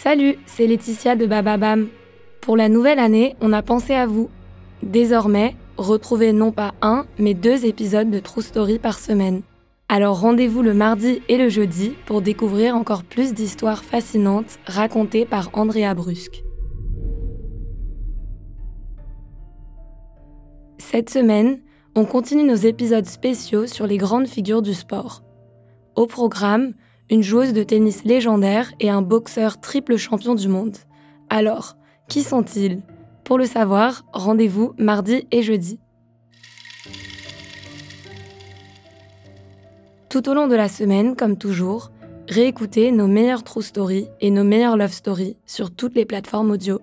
Salut, c'est Laetitia de Bababam. Pour la nouvelle année, on a pensé à vous. Désormais, retrouvez non pas un, mais deux épisodes de True Story par semaine. Alors rendez-vous le mardi et le jeudi pour découvrir encore plus d'histoires fascinantes racontées par Andrea Brusque. Cette semaine, on continue nos épisodes spéciaux sur les grandes figures du sport. Au programme, une joueuse de tennis légendaire et un boxeur triple champion du monde. Alors, qui sont-ils? Pour le savoir, rendez-vous mardi et jeudi. Tout au long de la semaine, comme toujours, réécoutez nos meilleures true stories et nos meilleures love stories sur toutes les plateformes audio